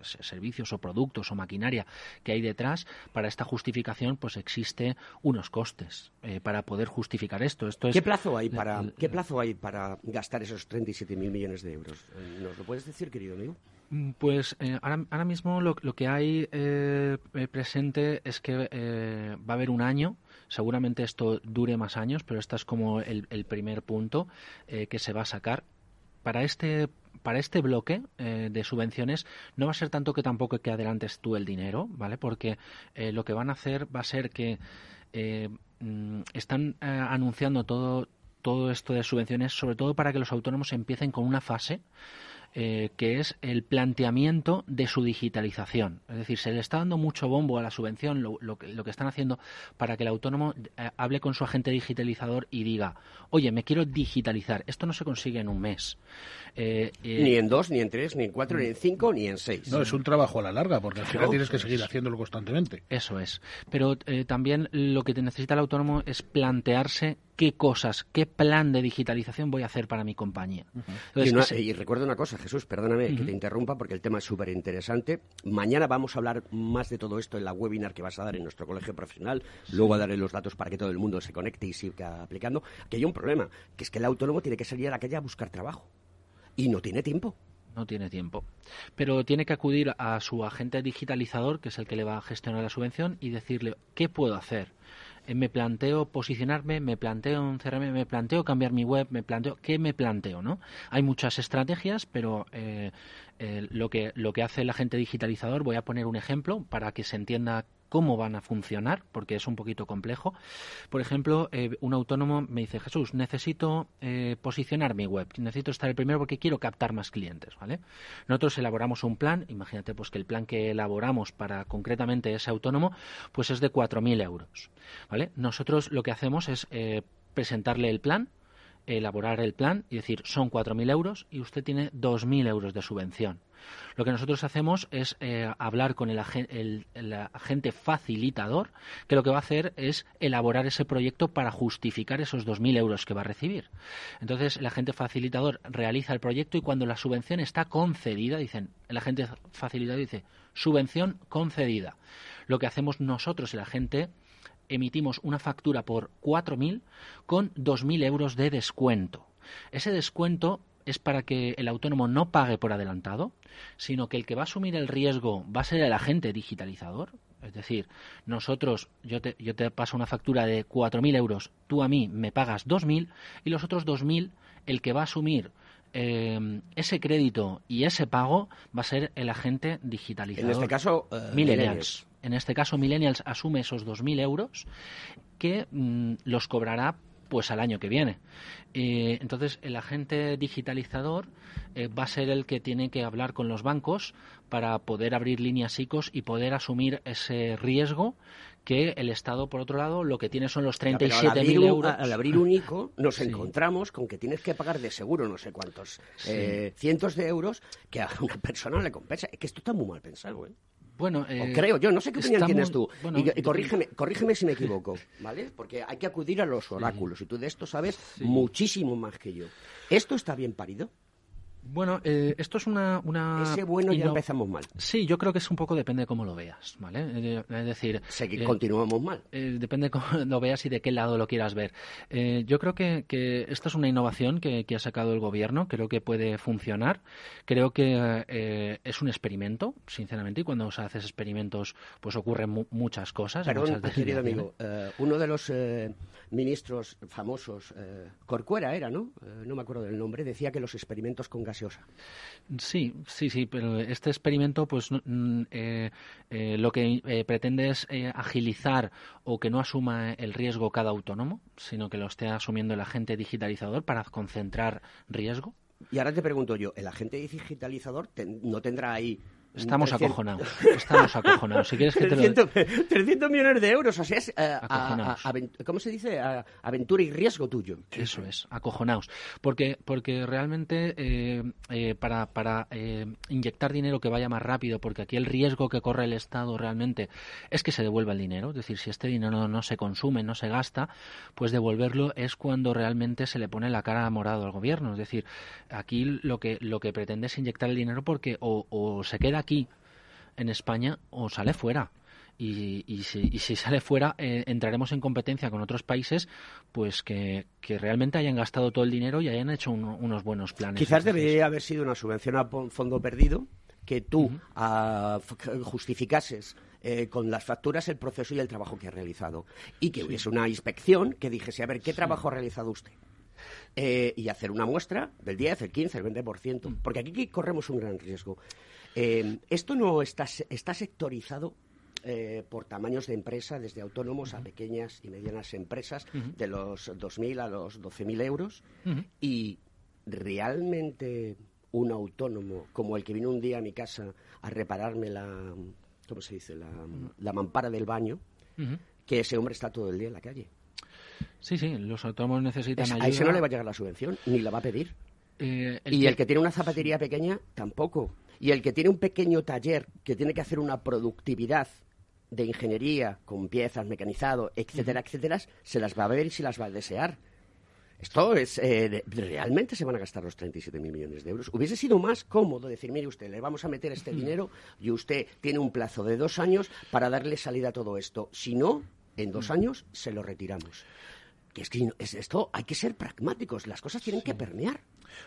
servicios o productos o maquinaria que hay detrás, para esta justificación pues existe unos costes eh, para poder justificar esto. esto es, ¿Qué plazo hay para, ¿qué plazo hay para gastar esos 37.000 millones de euros? ¿Nos lo puedes decir, querido amigo? Mm, pues eh, ahora, mismo lo, que hay eh, eh, presente es que va a haber un año, seguramente esto dure más años, pero este es como el, primer punto que se va a sacar. Para este, para este bloque de subvenciones no va a ser tanto que tampoco que adelantes tú el dinero, ¿vale? Porque lo que van a hacer va a ser que mm, están anunciando todo, todo esto de subvenciones, sobre todo para que los autónomos empiecen con una fase eh, que es el planteamiento de su digitalización. Es decir, se le está dando mucho bombo a la subvención, lo, que, están haciendo para que el autónomo eh, hable con su agente digitalizador y diga, oye, me quiero digitalizar. Esto no se consigue en un mes. Eh, ni en dos, ni en tres, ni en cuatro, ni en cinco, ni en seis. No, es un trabajo a la larga, porque al final tienes que seguir haciéndolo constantemente. Eso es. Pero también lo que necesita el autónomo es plantearse qué cosas, qué plan de digitalización voy a hacer para mi compañía. y, recuerdo una cosa, Jesús, perdóname que te interrumpa porque el tema es súper interesante. Mañana vamos a hablar más de todo esto en la webinar que vas a dar en nuestro colegio profesional. Luego daré los datos para que todo el mundo se conecte y siga aplicando. Que hay un problema, que es que el autónomo tiene que salir a la calle a buscar trabajo y no tiene tiempo no tiene tiempo. Pero tiene que acudir a su agente digitalizador, que es el que le va a gestionar la subvención, y decirle, ¿qué puedo hacer? Eh, me planteo posicionarme, me planteo un CRM, me planteo cambiar mi web, me planteo, ¿qué me planteo? ¿no? Hay muchas estrategias, pero eh, eh, lo, que, lo que hace el agente digitalizador, voy a poner un ejemplo para que se entienda cómo van a funcionar, porque es un poquito complejo. Por ejemplo, eh, un autónomo me dice, Jesús, necesito eh, posicionar mi web, necesito estar el primero porque quiero captar más clientes, ¿vale? Nosotros elaboramos un plan, imagínate pues que el plan que elaboramos para concretamente ese autónomo, pues es de 4.000 euros, ¿vale? Nosotros lo que hacemos es eh, presentarle el plan, elaborar el plan y decir, son 4.000 euros y usted tiene 2.000 euros de subvención. Lo que nosotros hacemos es eh, hablar con el, agente facilitador, que lo que va a hacer es elaborar ese proyecto para justificar esos 2.000 euros que va a recibir. Entonces, el agente facilitador realiza el proyecto y cuando la subvención está concedida, dicen, el agente facilitador dice, subvención concedida. Lo que hacemos nosotros, el agente, emitimos una factura por 4.000 con 2.000 euros de descuento. Ese descuento es para que el autónomo no pague por adelantado, sino que el que va a asumir el riesgo va a ser el agente digitalizador. Es decir, nosotros, yo te, yo te paso una factura de 4.000 euros, tú a mí me pagas 2.000 y los otros 2.000, el que va a asumir eh, ese crédito y ese pago va a ser el agente digitalizador. En este caso, uh, Millennials. En este caso, Millennials asume esos 2.000 euros que mm, los cobrará pues al año que viene. Eh, entonces, el agente digitalizador eh, va a ser el que tiene que hablar con los bancos para poder abrir líneas ICOs y poder asumir ese riesgo que el Estado, por otro lado, lo que tiene son los 37.000 euros. Al abrir un ICO nos encontramos con que tienes que pagar de seguro no sé cuántos eh, cientos de euros que a una persona le compensa. Es que esto está muy mal pensado, ¿eh? Bueno, eh, creo yo, no sé qué opinión tienes tú. y, corrígeme, corrígeme si me equivoco, ¿vale? Porque hay que acudir a los oráculos y tú de esto sabes muchísimo más que yo. ¿Esto está bien parido? Bueno, eh, esto es una, Ese bueno ya empezamos mal. Sí, yo creo que es un poco depende de cómo lo veas, ¿vale? Eh, es decir... Sé que continuamos mal. Eh, depende de cómo lo veas y de qué lado lo quieras ver. yo creo que, que, esta es una innovación que, que, ha sacado el gobierno, creo que puede funcionar, creo que es un experimento, sinceramente, y cuando se haces experimentos pues ocurren muchas cosas. Perdón, querido amigo, uno de los ministros famosos, Corcuera era, ¿no? no me acuerdo del nombre, decía que los experimentos con gas Sí, sí, sí, pero este experimento, pues, eh, eh, lo que eh, pretende es agilizar o que no asuma el riesgo cada autónomo, sino que lo esté asumiendo el agente digitalizador para concentrar riesgo. Y ahora te pregunto yo, ¿el agente digitalizador no tendrá ahí Estamos acojonados. Estamos acojonados. Si quieres que 300, te lo... 300 millones de euros. O sea, es. Eh, ¿Cómo se dice? aventura y riesgo tuyo. Eso es, acojonados. Porque, porque realmente eh, eh, para, para inyectar dinero que vaya más rápido, porque aquí el riesgo que corre el Estado realmente es que se devuelva el dinero. Es decir, si este dinero no se consume, no se gasta, pues devolverlo es cuando realmente se le pone la cara morada al gobierno. Es decir, aquí lo que, lo que pretende es inyectar el dinero porque o, o se queda aquí en España o sale fuera. Y, y, si, sale fuera eh, entraremos en competencia con otros países pues que, realmente hayan gastado todo el dinero y hayan hecho unos buenos planes. Quizás debería haber sido una subvención a fondo perdido que tú ah, justificases eh, con las facturas el proceso y el trabajo que ha realizado y que hubiese una inspección que dijese a ver qué trabajo ha realizado usted. Eh, y hacer una muestra del 10, el 15, el 20%, mm. porque aquí corremos un gran riesgo. Eh, esto no está, está sectorizado eh, por tamaños de empresa, desde autónomos a pequeñas y medianas empresas, de los 2.000 a los 12.000 euros. Y realmente un autónomo, como el que vino un día a mi casa a repararme la, ¿cómo se dice?, la, mampara del baño, que ese hombre está todo el día en la calle. Sí, sí, los autónomos necesitan ayuda. A ese no le va a llegar la subvención, ni la va a pedir. Eh, y el que tiene una zapatería pequeña, tampoco. Y el que tiene un pequeño taller que tiene que hacer una productividad de ingeniería con piezas, mecanizado, etcétera, etcétera, se las va a ver y se las va a desear. Esto es, eh, realmente se van a gastar los 37.000 millones de euros. Hubiese sido más cómodo decir, mire usted, le vamos a meter este dinero y usted tiene un plazo de dos años para darle salida a todo esto. Si no, en dos años se lo retiramos. Que es que esto hay que ser pragmáticos, las cosas tienen que permear.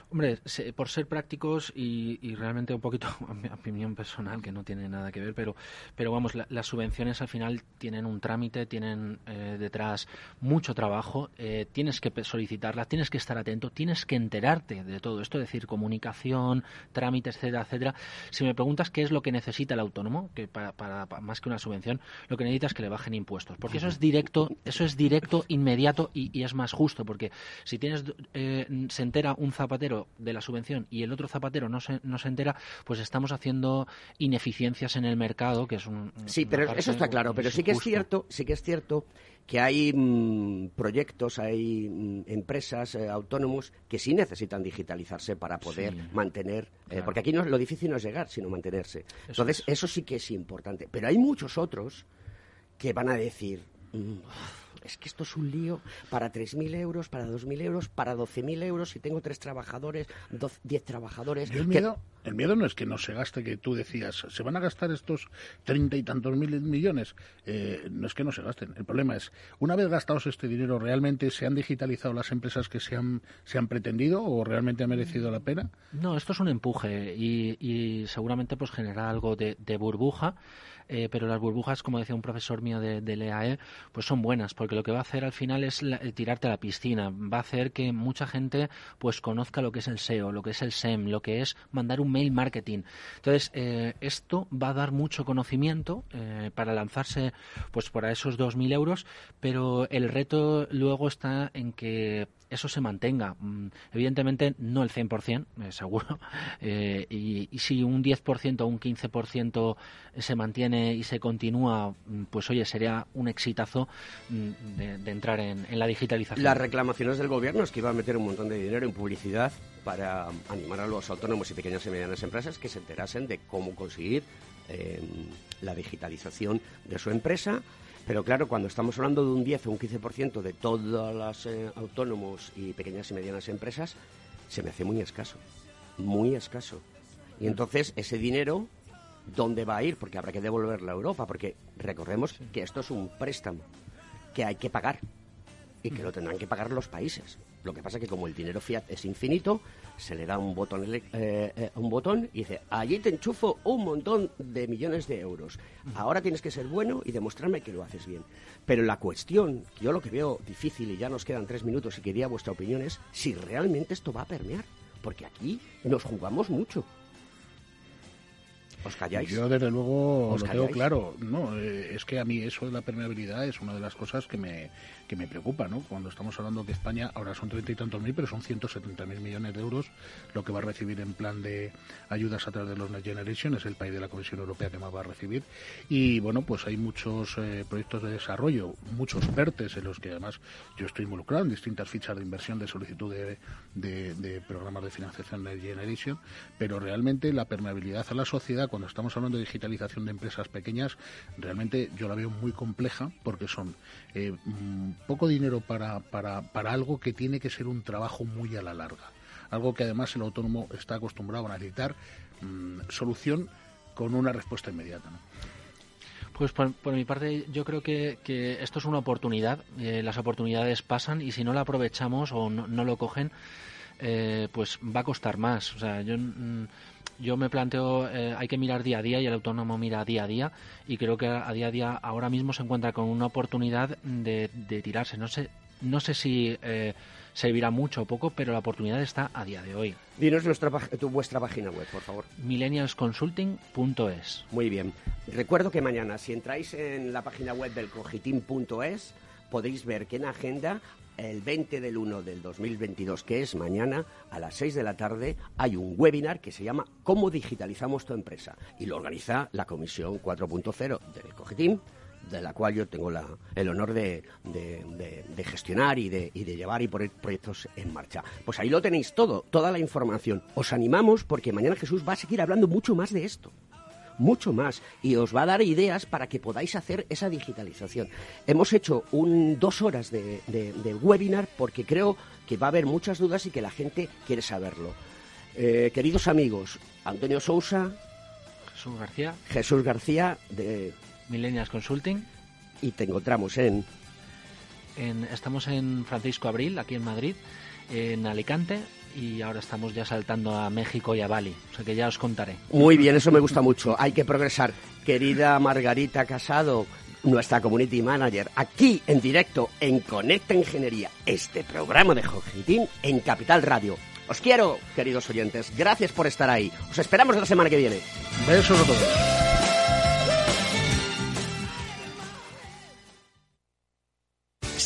Hombre, por ser prácticos y, realmente un poquito, a mi opinión personal, que no tiene nada que ver, pero, pero vamos, las subvenciones al final tienen un trámite, tienen eh, detrás mucho trabajo, eh, tienes que solicitarlas, tienes que estar atento, tienes que enterarte de todo esto, es decir, comunicación, trámites, etcétera, etcétera. Si me preguntas qué es lo que necesita el autónomo, que para, más que una subvención, lo que necesita es que le bajen impuestos, porque eso es directo, eso es directo, inmediato y, es más justo, porque si tienes, eh, se entera un zapato zapatero de la subvención y el otro zapatero no se, no se entera, pues estamos haciendo ineficiencias en el mercado, que es un... Sí, pero eso está claro, pero sí que es cierto, sí que es cierto que hay mm, proyectos, hay mm, empresas, eh, autónomos que sí necesitan digitalizarse para poder mantener, eh, porque aquí no, lo difícil no es llegar, sino mantenerse. Entonces, eso sí que es importante. Pero hay muchos otros que van a decir, mm, es que esto es un lío para 3.000 euros, para 2.000 euros, para 12.000 euros, si tengo tres trabajadores, 10 trabajadores. el, miedo, el miedo no es que no se gaste, que tú decías, se van a gastar estos treinta y tantos mil millones. Eh, no es que no se gasten. El problema es, una vez gastados este dinero, ¿realmente se han digitalizado las empresas que se han, se han pretendido o realmente ha merecido la pena? No, esto es un empuje y, seguramente pues genera algo de burbuja. Eh, pero las burbujas, como decía un profesor mío de, del EAE, pues son buenas, porque lo que va a hacer al final es eh, tirarte a la piscina, va a hacer que mucha gente pues conozca lo que es el SEO, lo que es el SEM, lo que es mandar un mail marketing. Entonces, eh, esto va a dar mucho conocimiento para lanzarse pues por esos 2.000 euros, pero el reto luego está en que eso se mantenga. Mm, evidentemente no el 100%, eh, seguro, eh, y, si un 10% o un 15% se mantiene y se continúa, mm, pues oye, sería un exitazo mm, de, entrar en, la digitalización. Las reclamaciones del gobierno es que iba a meter un montón de dinero en publicidad para animar a los autónomos y pequeñas y medianas empresas que se enterasen de cómo conseguir eh, la digitalización de su empresa pero claro, cuando estamos hablando de un 10 o un 15% de todos los eh, autónomos y pequeñas y medianas empresas, se me hace muy escaso, muy escaso. Y entonces ese dinero, ¿dónde va a ir? Porque habrá que devolverlo a Europa, porque recordemos que esto es un préstamo que hay que pagar y que lo tendrán que pagar los países. Lo que pasa es que como el dinero fiat es infinito, se le da un botón, eh, eh, un botón y dice, allí te enchufo un montón de millones de euros. Ahora tienes que ser bueno y demostrarme que lo haces bien. Pero la cuestión, yo lo que veo difícil, y ya nos quedan tres minutos y quería vuestra opinión, es si realmente esto va a permear. Porque aquí nos jugamos mucho. ¿Os calláis? Yo, desde luego, lo tengo claro. No, eh, es que a mí eso de la permeabilidad es una de las cosas que me, que me preocupa, ¿no? Cuando estamos hablando que España ahora son treinta y tantos mil, pero son 170 mil millones de euros lo que va a recibir en plan de ayudas a través de los Next Generation, es el país de la Comisión Europea que más va a recibir. Y bueno, pues hay muchos eh, proyectos de desarrollo, muchos PERTES en los que además yo estoy involucrado en distintas fichas de inversión de solicitud de, de programas de financiación Next Generation, pero realmente la permeabilidad a la sociedad, cuando estamos hablando de digitalización de empresas pequeñas, realmente yo la veo muy compleja porque son eh, mm, poco dinero para, para, para algo que tiene que ser un trabajo muy a la larga. Algo que además el autónomo está acostumbrado a necesitar mm, solución con una respuesta inmediata. Pues por, mi parte yo creo que, esto es una oportunidad. Eh, las oportunidades pasan y si no la aprovechamos o no, lo cogen, eh, pues va a costar más. O sea, yo mm, yo me planteo, eh, hay que mirar día a día y el autónomo mira día a día y creo que a día a día ahora mismo se encuentra con una oportunidad de, tirarse. No sé, no sé si eh, servirá mucho o poco, pero la oportunidad está a día de hoy. Dinos nuestra, tu, vuestra página web, por favor. millennialsconsulting.es. Muy bien. Recuerdo que mañana, si entráis en la página web del cogitim.es, podéis ver que en agenda el 20 del 1 del 2022, que es mañana, a las 6 de la tarde, hay un webinar que se llama ¿Cómo digitalizamos tu empresa? Y lo organiza la Comisión 4.0 del COGETIM, de la cual yo tengo el honor de, gestionar y de, y de llevar y poner proyectos en marcha. Pues ahí lo tenéis todo, toda la información. Os animamos porque mañana Jesús va a seguir hablando mucho más de esto mucho más y os va a dar ideas para que podáis hacer esa digitalización. Hemos hecho un, dos horas de, webinar porque creo que va a haber muchas dudas y que la gente quiere saberlo. Eh, queridos amigos, Antonio Sousa, Jesús García, Jesús García de Millennials Consulting y te encontramos en... en estamos en Francisco Abril, aquí en Madrid, en Alicante, y ahora estamos ya saltando a México y a Bali. O sea que ya os contaré. Muy bien, eso me gusta mucho. Hay que progresar. Querida Margarita Casado, nuestra community manager, aquí en directo en Conecta Ingeniería, este programa de Jojitín en Capital Radio. Os quiero, queridos oyentes. Gracias por estar ahí. Os esperamos la semana que viene. Besos a todos.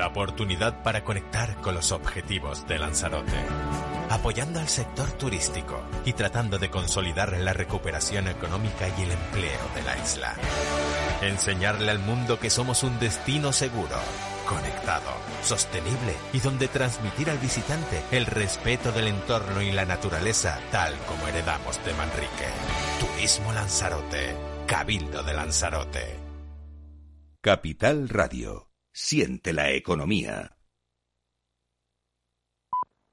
La oportunidad para conectar con los objetivos de Lanzarote. Apoyando al sector turístico y tratando de consolidar la recuperación económica y el empleo de la isla. Enseñarle al mundo que somos un destino seguro, conectado, sostenible y donde transmitir al visitante el respeto del entorno y la naturaleza tal como heredamos de Manrique. Turismo Lanzarote. Cabildo de Lanzarote. Capital Radio. Siente la economía.